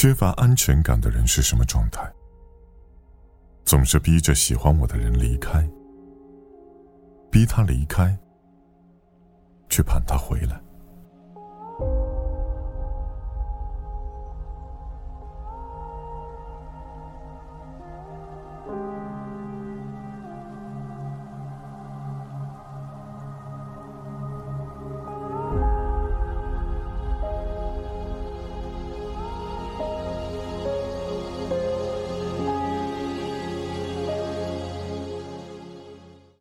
缺乏安全感的人是什么状态？总是逼着喜欢我的人离开逼他离开却盼他回来。